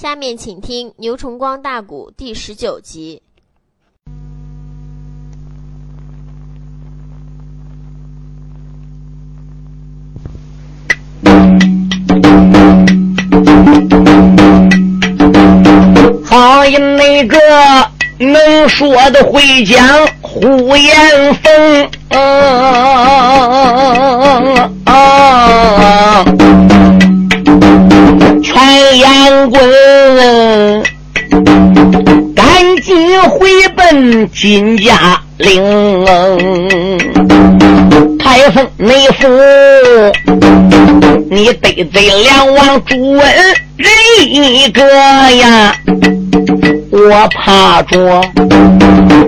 下面请听《牛崇光大鼓》第十九集。好一那个能说的会讲呼延凤，全言棍赶紧回奔金家岭，太峰内府，你得罪两王朱文人一个呀。我怕着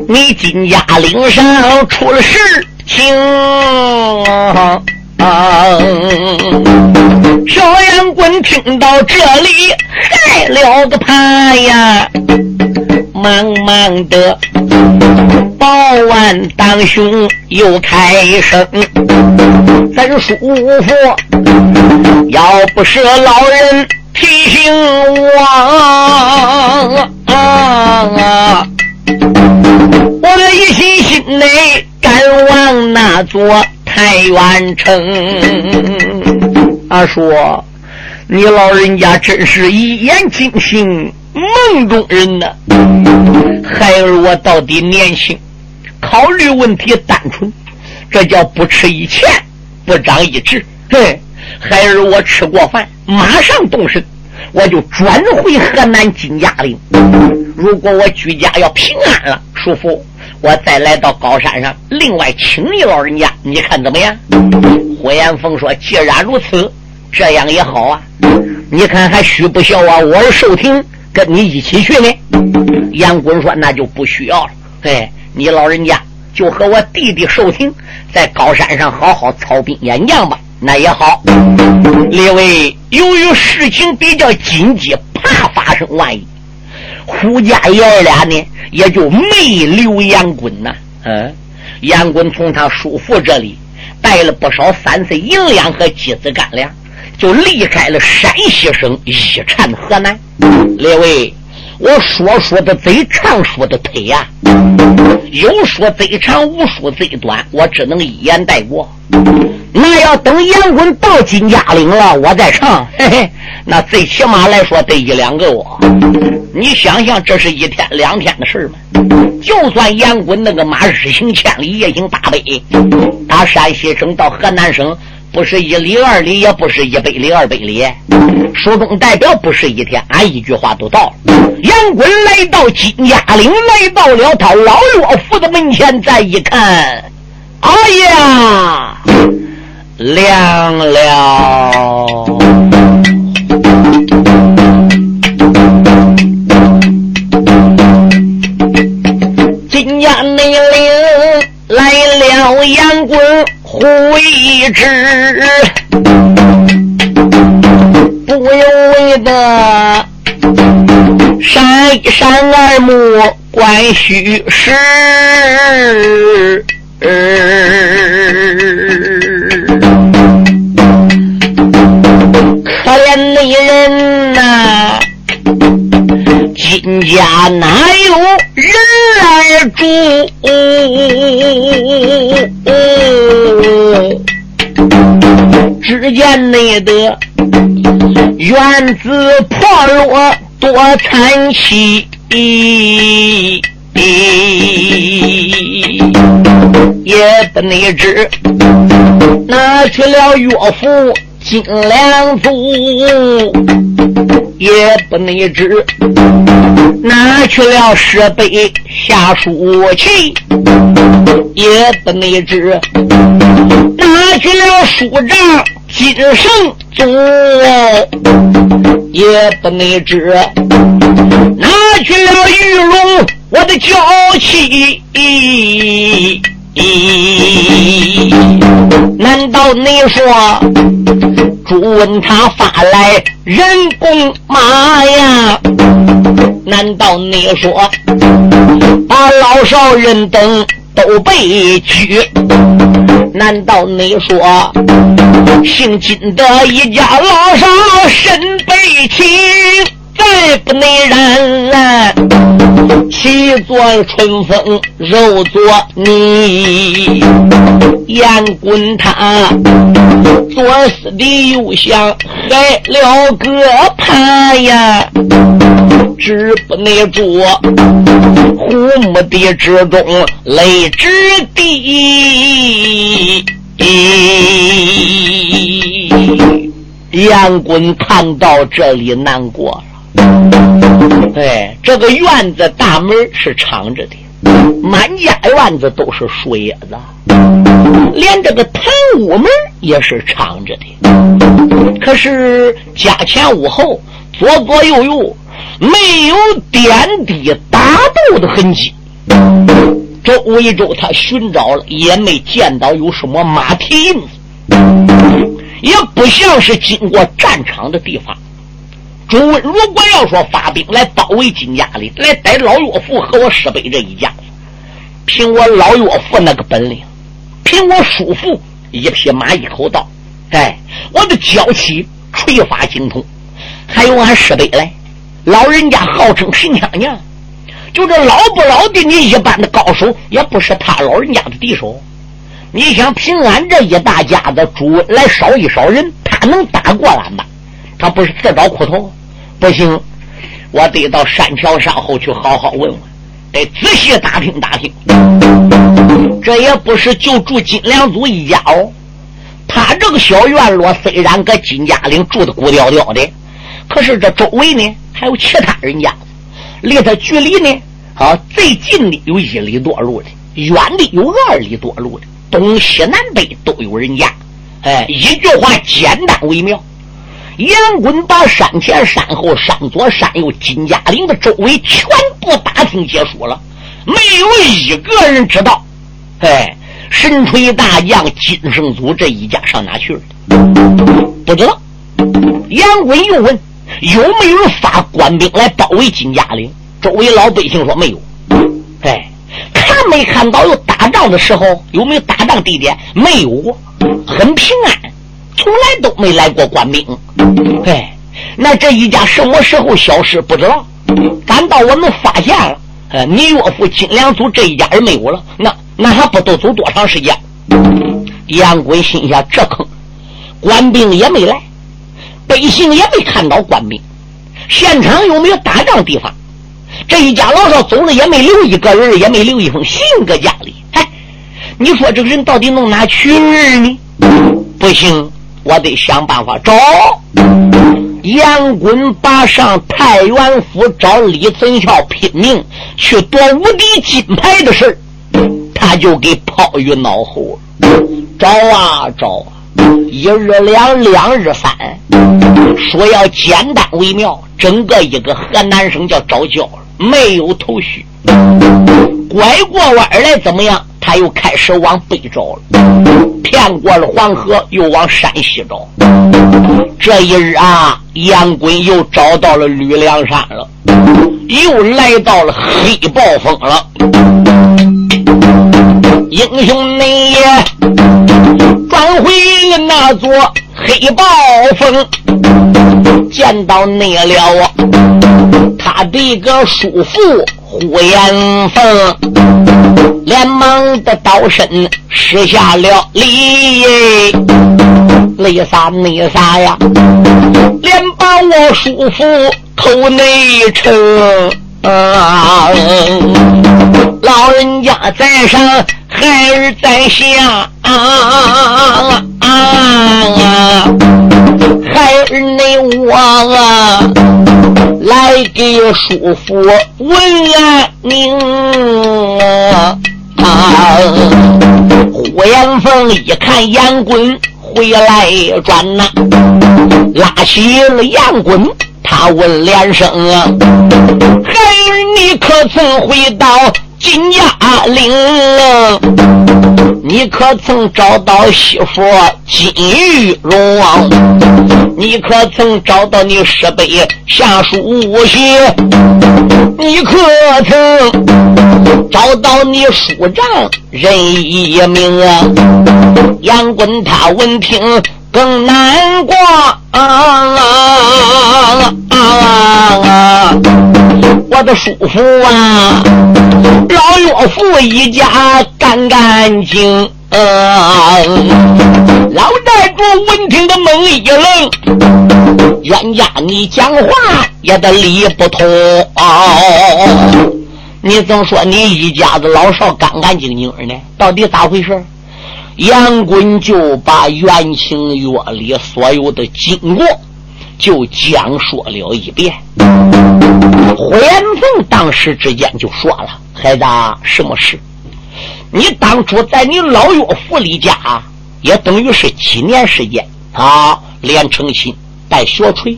你金家岭上出了事情，小杨棍听到这里害了个怕呀，忙忙的保完当兄又开声，咱叔父要不是老人。提醒我，啊我一心心内赶往那座太原城。阿说，你老人家真是一言惊醒梦中人呐！孩儿我到底年轻，考虑问题单纯，这叫不吃一堑，不长一智。嘿。孩儿，我吃过饭，马上动身，我就转回河南金家岭。如果我居家要平安了，叔父，我再来到高山上，另外请你老人家，你看怎么样？胡延峰说：“既然如此，这样也好啊。你看还需不需要啊？我是寿亭跟你一起去呢。”杨棍说：“那就不需要了。哎，你老人家就和我弟弟寿亭在高山上好好操兵演将吧。”那也好，列位，由于事情比较紧急，怕发生万一，胡家爷俩呢也就没留杨棍呐。嗯，杨棍从他叔父这里带了不少三岁银两和鸡子干粮，就离开了山西省一缠河南。列位。我说说的贼长，说的忒呀，有说贼长，无说贼短，我只能一言带过。那要等杨棍到金家岭了，我再唱，嘿嘿，那最起码来说得一两个我。你想想，这是一天两天的事吗？就算杨棍那个马日行千里，夜行八百，打山西省到河南省。不是一里二里，也不是一百里二百里。书中代表不是一天，俺一句话都到了。杨棍来到金家岭，来到了他老岳父的门前，再一看，哎呀，凉了！金家内岭来了杨棍。回之，不由为的闪一闪耳目观虚实，可怜那人呐，金家哪有人来住？只见那的院子破落多惨凄，也不内知拿去了岳父金良祖，也不内知拿去了设备下书契。也不内知，拿去了书帐金圣祖；也不内知，拿去了玉龙我的娇妻。难道你说朱问他发来人工马呀？难道你说把老少人等？都被拘，难道你说姓金的一家老少身被擒？在不内然，气作春风肉作泥。严滚他作死的又想害了个怕呀，止不能住虎目的之中泪之地。杨滚看到这里难过。哎，这个院子大门是敞着的，满家院子都是树叶子，连这个堂屋门也是敞着的。可是家前屋后左左右右没有点滴打斗的痕迹。周围周他寻找了，也没见到有什么马蹄印子，也不像是经过战场的地方。朱温如果要说发兵来包围金家岭，来逮老岳父和我师伯这一家子，凭我老岳父那个本领，凭我叔父一匹马一口刀，哎，我的娇妻锤发精通，还有俺师伯嘞，老人家号称神枪娘。就这老不老的，你一般的高手也不是他老人家的敌手。你想凭俺这一大家子猪来少一少人，他能打过俺吗？他不是自找苦头？不行，我得到山桥上后去好好问问，得仔细打听打听。这也不是就住金良祖一家哦。他这个小院落虽然搁金家岭住的孤吊吊的，可是这周围呢还有其他人家。离他距离呢，啊，最近的有一里多路的，远的有二里多路的，东西南北都有人家。哎，一句话简单为妙。严滚把山前山后、山左山右、金家岭的周围全部打听结束了，没有一个人知道。哎，神锤大将金圣祖这一家上哪去了？不知道。严滚又问。有没有发官兵来包围金家岭？周围老百姓说没有。哎，看没看到有打仗的时候？有没有打仗地点？没有过，很平安，从来都没来过官兵。哎，那这一家什么时候消失？不知道。赶到我们发现了，呃，你岳父金良祖这一家人没有了，那那还不都走多长时间？杨贵心想：这坑，官兵也没来。百姓也没看到官兵，现场有没有打仗地方？这一家老少走了也没留一个人，也没留一封信搁家里。哎，你说这个人到底弄哪去呢？不行，我得想办法找。杨棍把上太原府找李存孝拼命去夺无敌金牌的事他就给抛于脑后。找啊找啊！一日两，两日三，说要简单为妙。整个一个河南省叫招教，没有头绪。拐过弯来怎么样？他又开始往北找了，骗过了黄河，又往山西找。这一日啊，杨棍又找到了吕梁山了，又来到了黑暴峰了。英雄你也。转回那座黑暴峰，见到你了。他的个叔父呼延凤，连忙的倒身施下了礼，礼啥礼啥呀，连把我叔父头内称，啊老人家在上。孩儿在下，啊啊啊！孩儿你我啊，来给叔父问安宁啊！呼延凤一看杨滚回来转呐，拉起了杨滚，他问连声啊：孩你可曾回到？金家岭，你可曾找到媳妇金玉荣？你可曾找到你师伯下书信？你可曾找到你叔丈任一名啊？杨棍他闻听更难过啊啊啊啊！过得舒服啊！老岳父一家干干净。嗯，老寨主闻听的猛一愣，冤家你讲话也得理不通。你总说你一家子老少干干净净的呢？到底咋回事？杨棍就把原情约里所有的经过就讲说了一遍。胡延凤当时之间就说了：“孩子，什么事？”你当初在你老岳父李家，也等于是几年时间啊，连成亲带学锤，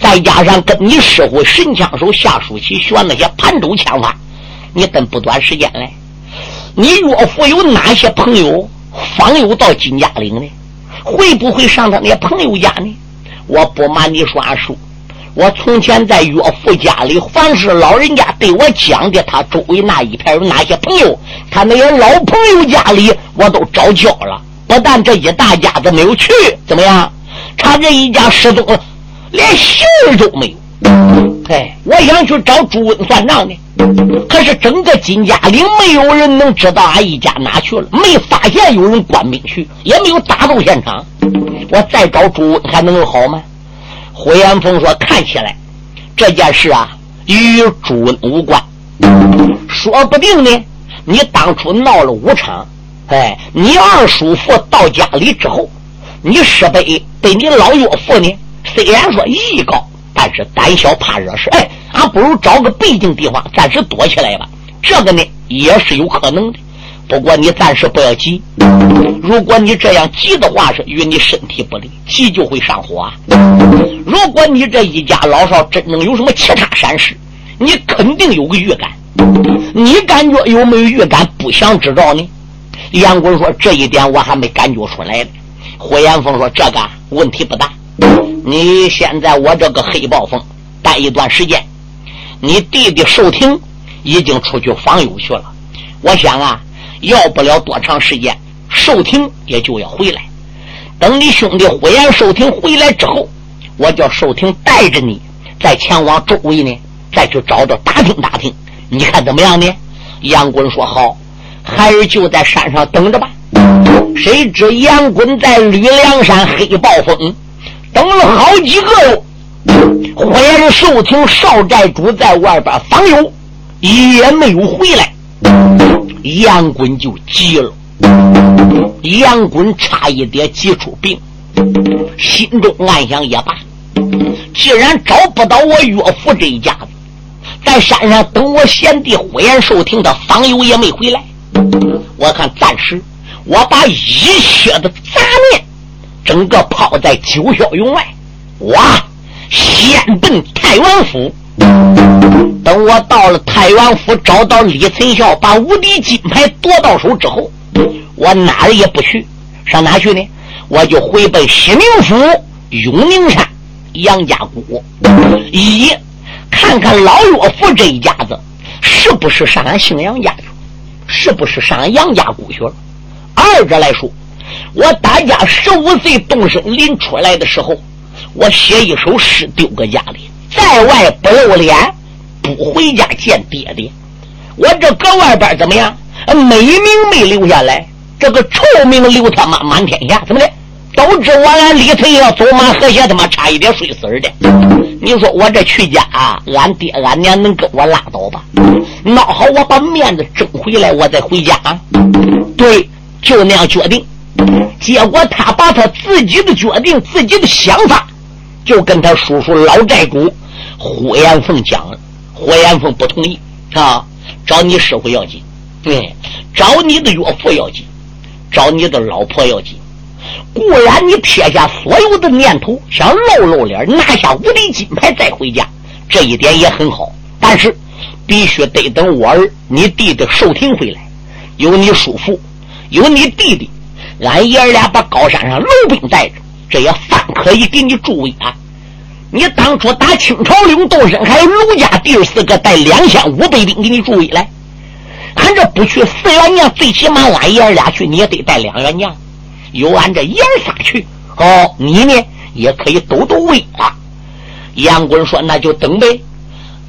再加上跟你师傅神枪手夏书奇学那些盘州枪法，你等不短时间嘞。你岳父有哪些朋友访友到金家岭呢？会不会上他那朋友家呢？我不瞒你说，阿叔。我从前在岳父家里，凡是老人家对我讲的，他周围那一片有哪些朋友，他那些老朋友家里，我都找交了。不但这一大家子没有去，怎么样？他这一家失踪，连信儿都没有。哎，我想去找朱温算账呢，可是整个金家岭没有人能知道俺一家哪去了，没发现有人官兵去，也没有打斗现场。我再找朱温还能好吗？胡延峰说：“看起来这件事啊，与朱温无关。说不定呢，你当初闹了武场，哎，你二叔父到家里之后，你师伯对你老岳父呢，虽然说艺高，但是胆小怕惹事。哎，俺不如找个背景地方暂时躲起来吧。这个呢，也是有可能的。”不过你暂时不要急，如果你这样急的话，是与你身体不利，急就会上火。如果你这一家老少真正有什么其他闪失，你肯定有个预感。你感觉有没有预感？不想知道呢？杨棍说：“这一点我还没感觉出来呢。”胡延峰说：“这个问题不大。你现在我这个黑暴风待一段时间，你弟弟寿亭已经出去访友去了。我想啊。”要不了多长时间，寿亭也就要回来。等你兄弟呼延寿亭回来之后，我叫寿亭带着你，再前往周围呢，再去找找打听打听，你看怎么样呢？杨棍说好，孩儿就在山上等着吧。谁知杨棍在吕梁山黑暴风等了好几个哟，火焰寿亭少寨主在外边访友，也没有回来。杨棍就急了，杨棍差一点急出病，心中暗想也罢，既然找不到我岳父这一家子，在山上等我贤弟火焰寿亭的访友也没回来，我看暂时我把一切的杂念整个抛在九霄云外，我先奔太原府。等我到了太原府，找到李存孝，把无敌金牌夺到手之后，我哪儿也不去，上哪去呢？我就回奔西宁府永宁山杨家谷，一看看老岳父这一家子是不是上俺姓杨家去，是不是上俺杨家谷去了？二者来说，我大家十五岁动身临出来的时候，我写一首诗丢搁家里。在外不露脸，不回家见爹爹。我这搁外边怎么样？美名没留下来，这个臭名留他妈满天下。怎么的？都知我俺李存要走马河下，他妈差一点睡死的。你说我这去家，俺爹俺娘能跟我拉倒吧？闹好，我把面子争回来，我再回家。对，就那样决定。结果他把他自己的决定、自己的想法，就跟他叔叔老寨主。胡延凤讲了，胡延凤不同意啊！找你师傅要紧，对，找你的岳父要紧，找你的老婆要紧。固然你撇下所有的念头，想露露脸，拿下无敌金牌再回家，这一点也很好。但是必须得等我儿你弟弟寿亭回来，有你叔父，有你弟弟，俺爷俩把高山上楼兵带着，这也算可以给你助威啊！你当初打清朝领动身，还有卢家弟四个带两千五百兵给你助威来，俺这不去四员将，最起码俺爷俩去，你也得带两员将。有俺这爷仨去，哦，你呢也可以抖抖威啊。杨棍说：“那就等呗。”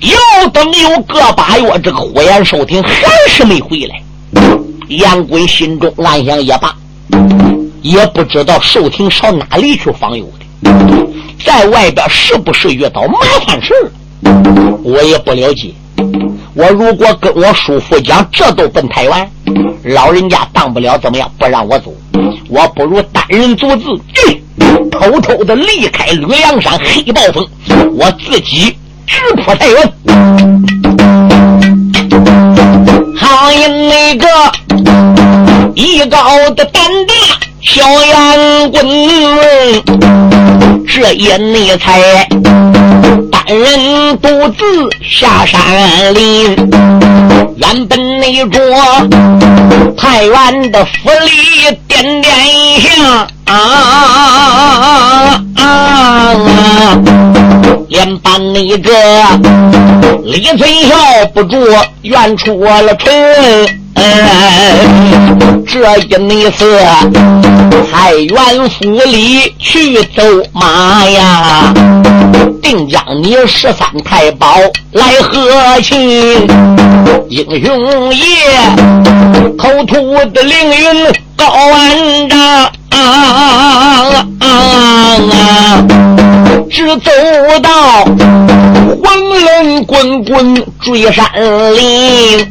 又等有个把月，这个火焰寿亭还是没回来。杨贵心中暗想：也罢，也不知道寿亭上哪里去访友的，在外边是不是遇到麻烦事我也不了解。我如果跟我叔父讲，这都奔台湾，老人家当不了怎么样，不让我走。我不如单人独自，偷偷的离开吕梁山黑暴风，我自己直扑太原。好因那个一高的胆大小杨棍，这一内才。人独自下山林，原本那着太原的府里点点香啊啊啊啊啊，连把那个李存孝不住，怨出了城。这一内次太原府里去走马呀，定将你十三太保来和亲，英雄爷口吐的凌云高万丈。啊啊啊！只走到魂轮滚滚追山林，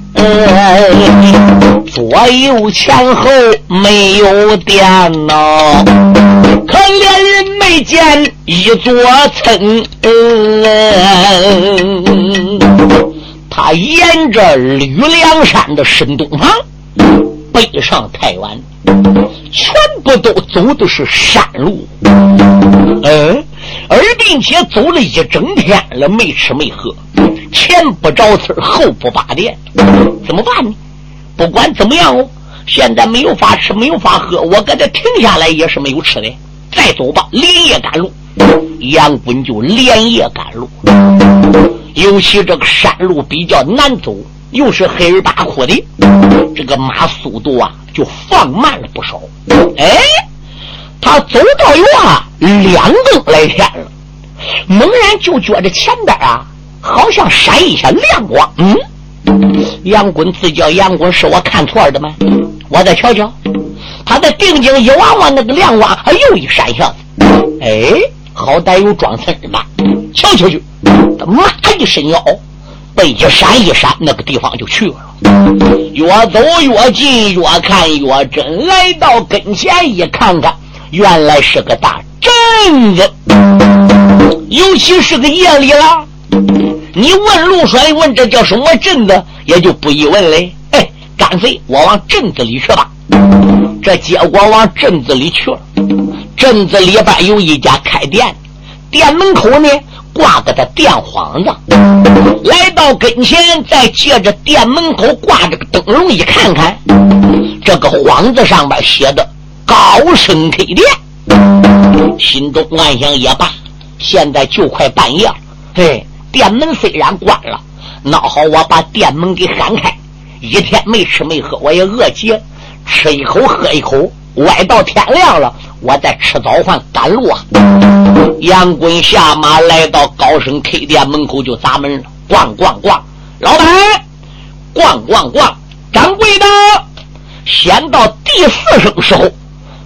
左右前后没有电脑，可怜人没见一座村。他沿着吕梁山的深东旁，北上太原。全部都走的是山路，嗯，而并且走了一整天了，没吃没喝，前不着村后不拔店，怎么办呢？不管怎么样哦，现在没有法吃，没有法喝，我搁这停下来也是没有吃的。再走吧，连夜赶路，杨棍就连夜赶路。尤其这个山路比较难走，又是黑儿巴窟的，这个马速度啊。就放慢了不少，哎，他走到院两更来天了，猛然就觉着前边啊，好像闪一下亮光。嗯，杨棍自叫杨棍，是我看错的吗？我再瞧瞧，他在定睛一望望，那个亮光，哎，又一闪一下子。哎，好歹有装孙吧？瞧瞧去，他妈一伸腰，背一闪一闪，那个地方就去了。越走越近，越看越真。来到跟前一看看，原来是个大镇子，尤其是个夜里了。你问路说的问这叫什么镇子，也就不一问嘞。哎，干脆我往镇子里去吧。这结果往镇子里去了，镇子里边有一家开店，店门口呢。挂个的电幌子，来到跟前，再借着店门口挂着个灯笼一看看，这个幌子上面写的“高升 K 店”，心中暗想也罢，现在就快半夜了，嘿，店门虽然关了，那好，我把店门给喊开，一天没吃没喝，我也饿极，吃一口喝一口，歪到天亮了。我再吃早饭赶路啊！杨棍下马来到高升 K 店门口就砸门了，咣咣咣！老板，咣咣咣！掌柜的，先到第四声时候，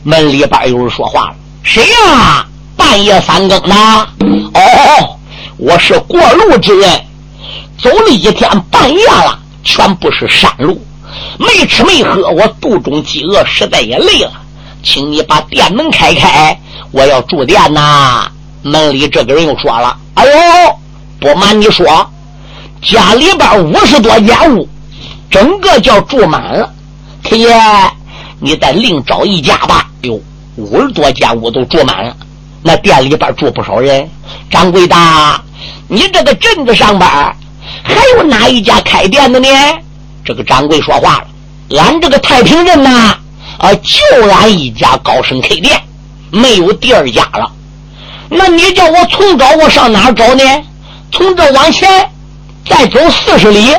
门里边有人说话了：“谁呀？半夜三更的？哦，我是过路之人，走了一天半夜了，全部是山路，没吃没喝，我肚中饥饿，实在也累了。”请你把店门开开，我要住店呐。门里这个人又说了：“哎呦，不瞒你说，家里边五十多间屋，整个叫住满了。天爷，你再另找一家吧。哟，五十多间屋都住满了，那店里边住不少人。掌柜的，你这个镇子上边还有哪一家开店的呢？这个掌柜说话了：俺这个太平镇呐。”啊，就俺一家高升 K 店，没有第二家了。那你叫我从找，我上哪找呢？从这往前再走四十里，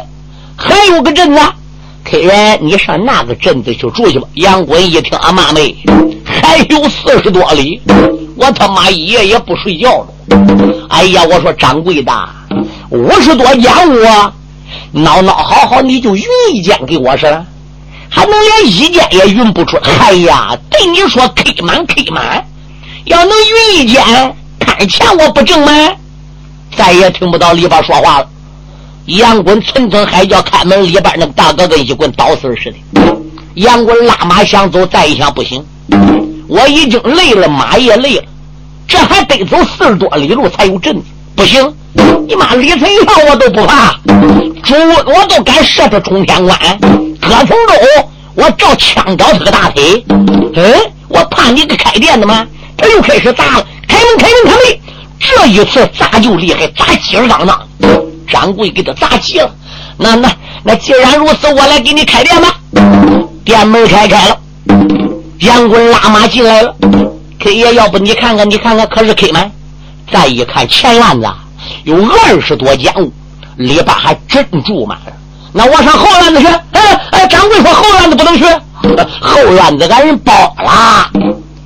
还有个镇子。客人，你上那个镇子去住去吧。杨滚一听，俺妈没，还有四十多里，我他妈一夜也不睡觉了。哎呀，我说掌柜的，五十多间屋，闹闹好好，你就匀一间给我是了，还能连一间也匀不出？哎呀，对你说 K 满 K 满，要能匀一间，看钱我不挣吗？再也听不到里边说话了。杨棍寸寸还叫开门，里边那个大哥跟一棍捣丝似的。杨棍拉马想走，再一想不行，我已经累了，马也累了，这还得走四十多里路才有阵子，不行！你妈李存孝我都不怕，猪我都敢射他冲天关，葛从周我照枪找他个大腿。嗯，我怕你个开店的吗？他又开始砸了，开门开门开门！这一次砸就厉害，砸几十当当。掌柜给他砸急了，那那那既然如此，我来给你开店吧。店门开开了，杨棍拉马进来了。K 爷，要不你看看，你看看，可是 K 门？再一看前院子有二十多间屋，里边还真住满了。那我上后院子去。哎哎，掌柜说后院子不能去，后院子俺人包了。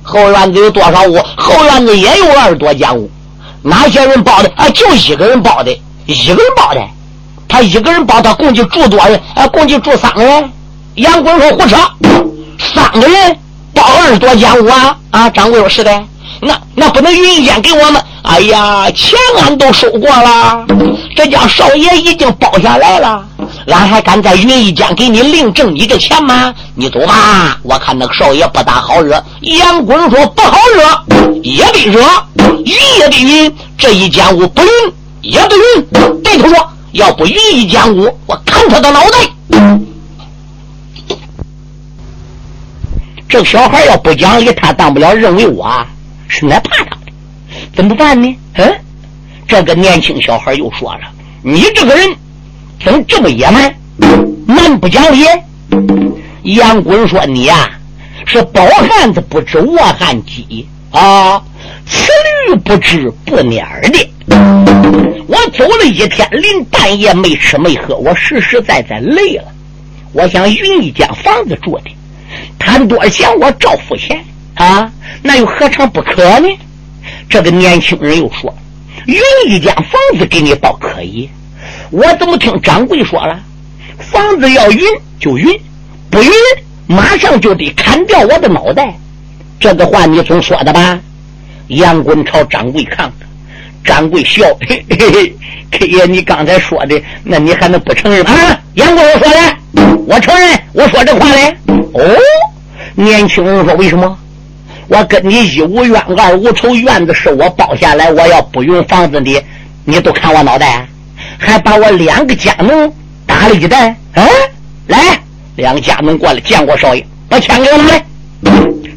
后院子有多少屋？后院子也有二十多间屋。哪些人包的？啊，就一个人包的。一个人包的，他一个人包，他共计住多少人？啊，共计住三个人。杨棍说胡扯，三个人包二十多间屋啊！啊，掌柜说是的，那那不能匀一间给我们？哎呀，钱俺都收过了，这家少爷已经包下来了，俺还敢在匀一间给你另挣你的钱吗？你走吧，我看那个少爷不大好惹。杨棍说不好惹，也得惹，匀也得匀，这一间屋不匀。也得晕，对头说：“要不云一讲武，我砍他的脑袋。”这小孩要不讲理，他当不了，认为我是来怕他的，怎么办呢？嗯，这个年轻小孩又说了：“你这个人怎么这么野蛮，蛮不讲理？”杨棍说：“你呀，是饱汉子不知饿汉饥啊，此驴不知不蔫的。”我走了一天，临半夜没吃没喝，我实实在在累了。我想匀一间房子住的，谈多少钱我照付钱啊，那又何尝不可呢？这个年轻人又说：“匀一间房子给你倒可以。”我怎么听掌柜说了，房子要匀就匀，不匀马上就得砍掉我的脑袋。这个话你总说的吧？杨棍朝掌柜看看。掌柜笑，嘿嘿嘿，K 爷，你刚才说的，那你还能不承认吗？杨贵我说的，我承认，我说这话嘞。哦，年轻人说为什么？我跟你一无冤，二无仇，院子是我包下来，我要不用房子的，你都砍我脑袋，还把我两个家奴打了一顿。啊，来，两个家奴过来见过少爷，把枪给我拿来。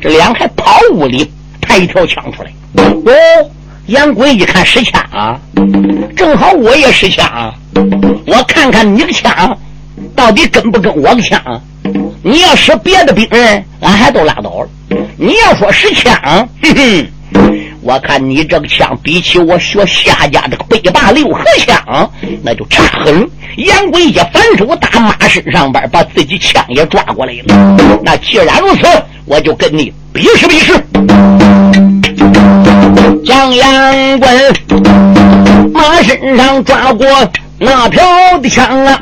这两还跑屋里抬一条枪出来。哦。杨贵一看是枪，正好我也是枪，我看看你的枪到底跟不跟我个枪？你要使别的兵人，俺还都拉倒了。你要说是枪，哼哼，我看你这个枪比起我学夏家这个北霸六合枪，那就差很。杨贵一反手打马身上边，把自己枪也抓过来了。那既然如此，我就跟你比试比试。将杨棍马身上抓过那条的枪啊，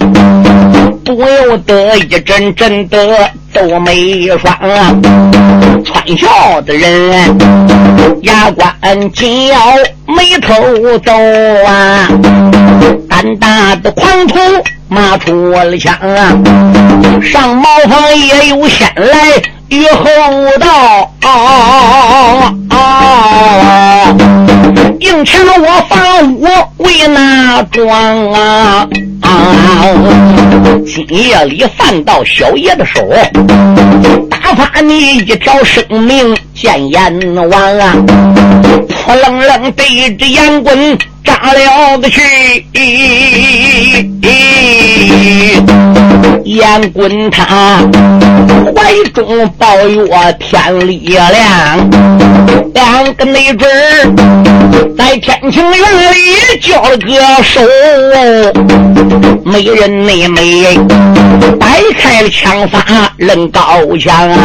不由得一阵阵的皱眉霜啊。穿孝的人牙关紧咬，眉头皱啊。胆大的狂徒马出了枪啊，上茅房也有先来。与后道，前我房屋为哪桩啊！今夜里犯到小爷的手，打发你一条生命见阎王啊！扑棱棱对着杨棍扎了个去。阎棍他怀中抱月天力量，两个内准在天晴园里交了个手，没人内美摆开了枪法论高强啊！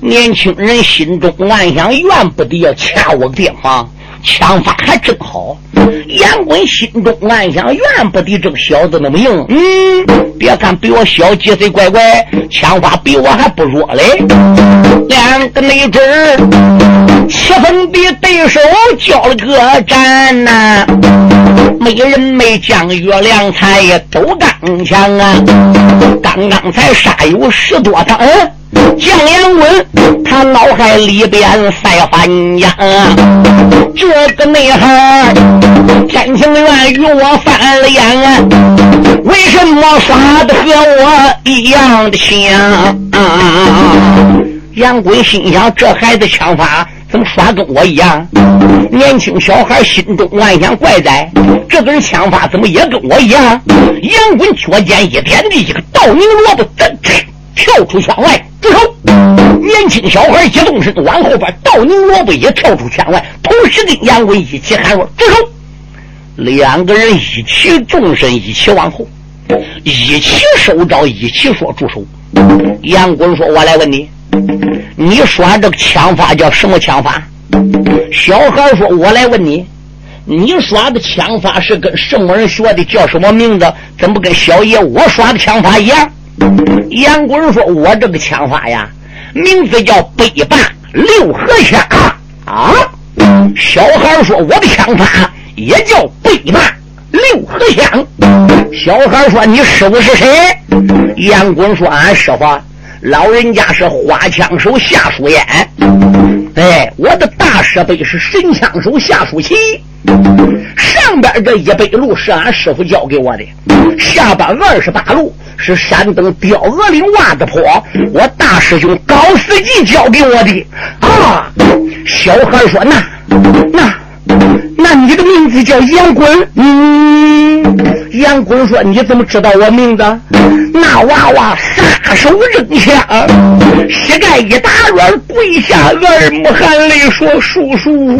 年轻人心中暗想：怨不得要掐我个电房，枪法还真好。杨棍心中暗想：怨不得这个小子那么硬。嗯，别看比我小几岁，乖乖，枪法比我还不弱嘞。两个没准儿，七分的对手交了个战呐。没人没将，月亮才都刚强啊。刚刚才杀有十多趟。将杨棍，他脑海里边赛翻江！这个内行天情愿与我翻了眼！为什么耍的和我一样的像？杨贵心想：这孩子枪法怎么耍跟我一样？年轻小孩心中暗想怪哉，这个人枪法怎么也跟我一样？杨棍脚尖一点的一个倒拧萝卜，噔跳出墙外。年轻小孩一动身往后边倒拧萝卜，也跳出墙外，同时跟杨棍一起喊说：“住手！”两个人一起纵身，一起往后，一起收招，一起说：“住手！”杨棍说：“我来问你，你耍这个枪法叫什么枪法？”小孩说：“我来问你，你耍的枪法是跟什么人学的？叫什么名字？怎么跟小爷我耍的枪法一样？”杨棍说：“我这个枪法呀，名字叫北霸六合枪啊。”小孩说：“我的枪法也叫北霸六合枪。”小孩说：“你师傅是谁？”杨棍说：“俺师傅，老人家是花枪手夏书燕。哎，我的大师辈是神枪手夏书奇。”上边这一百路是俺师傅教给我的，下边二十八路是山东雕鹅岭洼子坡，我大师兄高司机教给我的。啊，小孩说：“那那那你的名字叫杨滚？”嗯，杨滚说：“你怎么知道我名字？”那娃娃撒手扔枪，膝盖一打软，跪下，耳目含泪说：“叔叔。”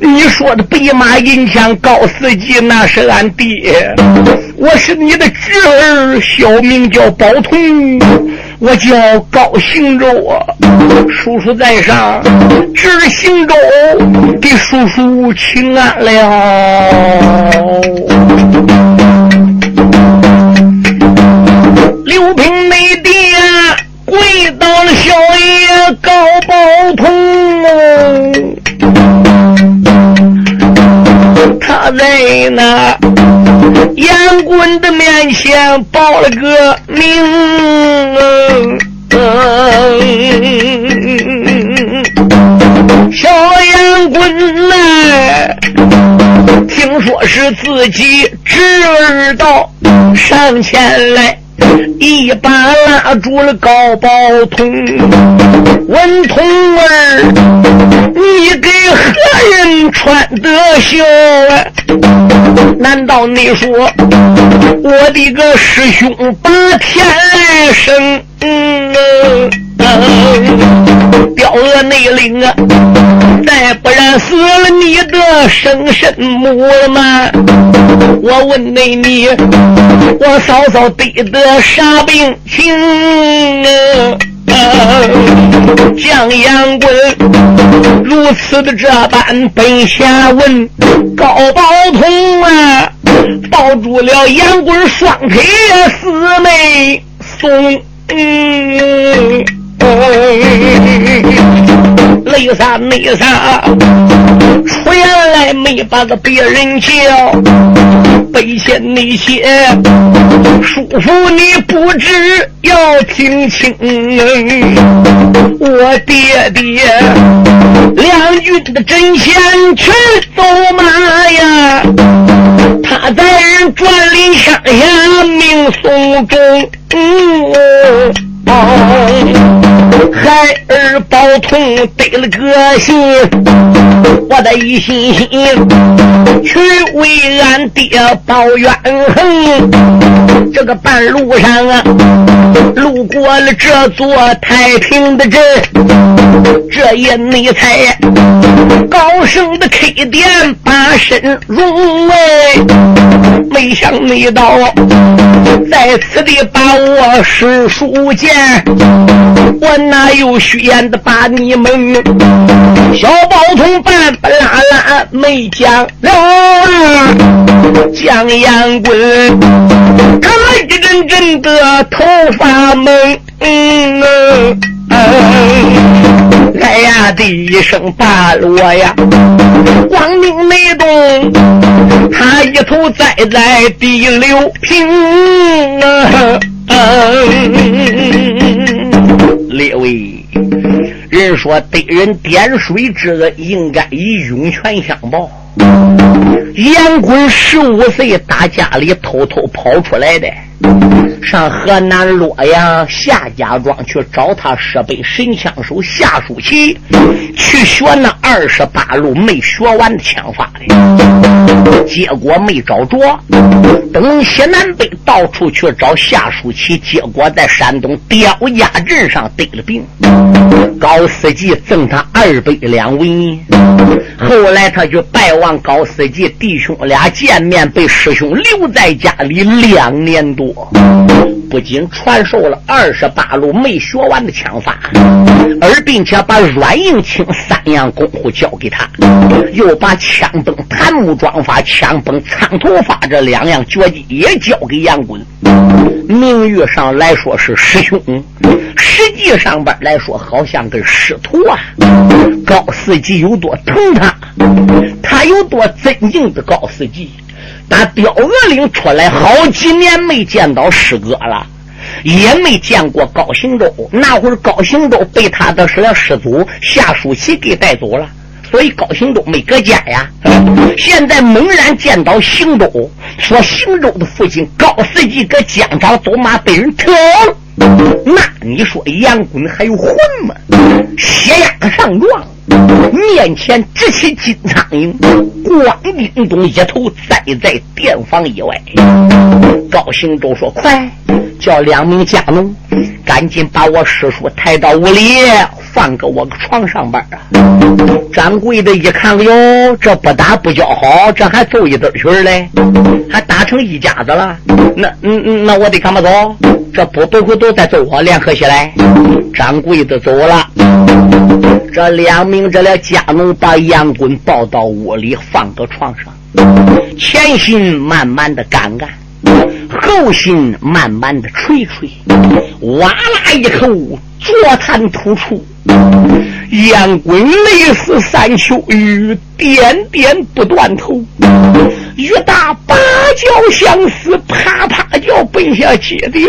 你说的白马银枪高司机那是俺爹，我是你的侄儿，小名叫宝通，我叫高行周啊，叔叔在上，侄儿行周给叔叔请安了。刘平内爹跪到了小爷高宝通哦。他在那杨棍的面前报了个名，小杨棍呐，听说是自己侄儿到上前来。一把拉住了高宝通，问童儿，你给何人穿的袖啊？难道你说我的个师兄把天来生？雕鹅内领啊，再不然死了你的生身母了吗？我问你，你我嫂嫂得的啥病情啊？将杨棍如此的这般本下问，高宝通啊，抱住了杨棍双腿四妹送。泪洒泪洒，出言来没把个别人叫，背些那些，叔父你不知要听清，我爹爹两军的阵前全走马呀，他在人转领上下命送终。孩儿宝通得了个信，我的一心心去为俺爹报冤恨。这个半路上啊，路过了这座太平的镇，这一内才高升的 K 点把身入哎，没想没到在此地把我师叔见。我哪有虚言的把你们？小宝同半拉拉没讲了，江阳棍他们一阵阵的头发蒙。嗯哎呀的一声大锣呀，光明没动，他一头栽在地六平啊！列位，人说得人点水之恩，应该以涌泉相报。杨坤十五岁，打家里偷偷跑出来的。上河南洛阳夏家庄去找他设备神枪手夏书奇，去学那二十八路没学完的枪法的，结果没找着。东西南北到处去找夏书奇，结果在山东刁家镇上得了病。高司机赠他二百两文银，后来他就拜望高司机弟兄俩见面，被师兄留在家里两年多。不仅传授了二十八路没学完的枪法，而并且把软硬轻三样功夫教给他，又把枪崩檀木桩法、枪崩苍头法这两样绝技也教给杨棍。名誉上来说是师兄，实际上边来说好像跟师徒啊。高司机有多疼他，他有多尊敬的高司机。打雕鹅岭出来好几年没见到师哥了，也没见过高行周。那会儿高行周被他的师师祖夏书奇给带走了，所以高行周没搁家呀。现在猛然见到行周，说行周的父亲高司机搁疆场走马被人偷。那你说杨棍还有魂吗？血压上撞。面前直起金苍蝇，光叮咚一头栽在店房以外。高行周说：“快叫两名家奴，赶紧把我师叔抬到屋里，放个我床上边啊！”掌柜的一看，哟，这不打不交好，这还揍一对曲嘞，还打成一家子了。那嗯嗯，那我得干嘛走？这不不会都在揍我联合起来？掌柜的走了。这两名这俩家奴把杨棍抱到屋里，放到床上，前心慢慢的干干，后心慢慢的捶捶，哇啦一口浊痰吐出，烟滚泪似三秋雨，点点不断头，雨打芭蕉相思，啪啪叫奔下街掉。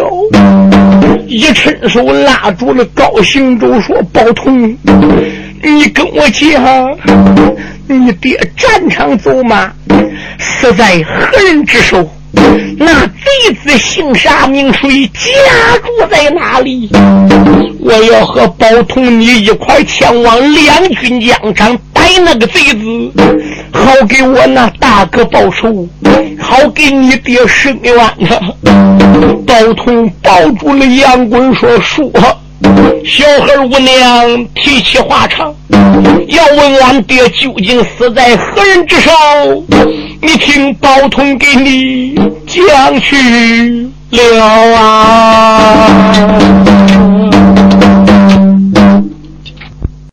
一伸手拉住了高行周，说：“宝通，你跟我讲，你爹战场走马，死在何人之手？那贼子姓啥名谁？家住在哪里？我要和宝通你一块前往两军疆场逮那个贼子，好给我那大哥报仇，好给你爹伸冤呐！”宝通抱住了杨棍，说：“说，小孩无娘，提起话长。要问俺爹究竟死在何人之手，你听包通给你讲去了啊。”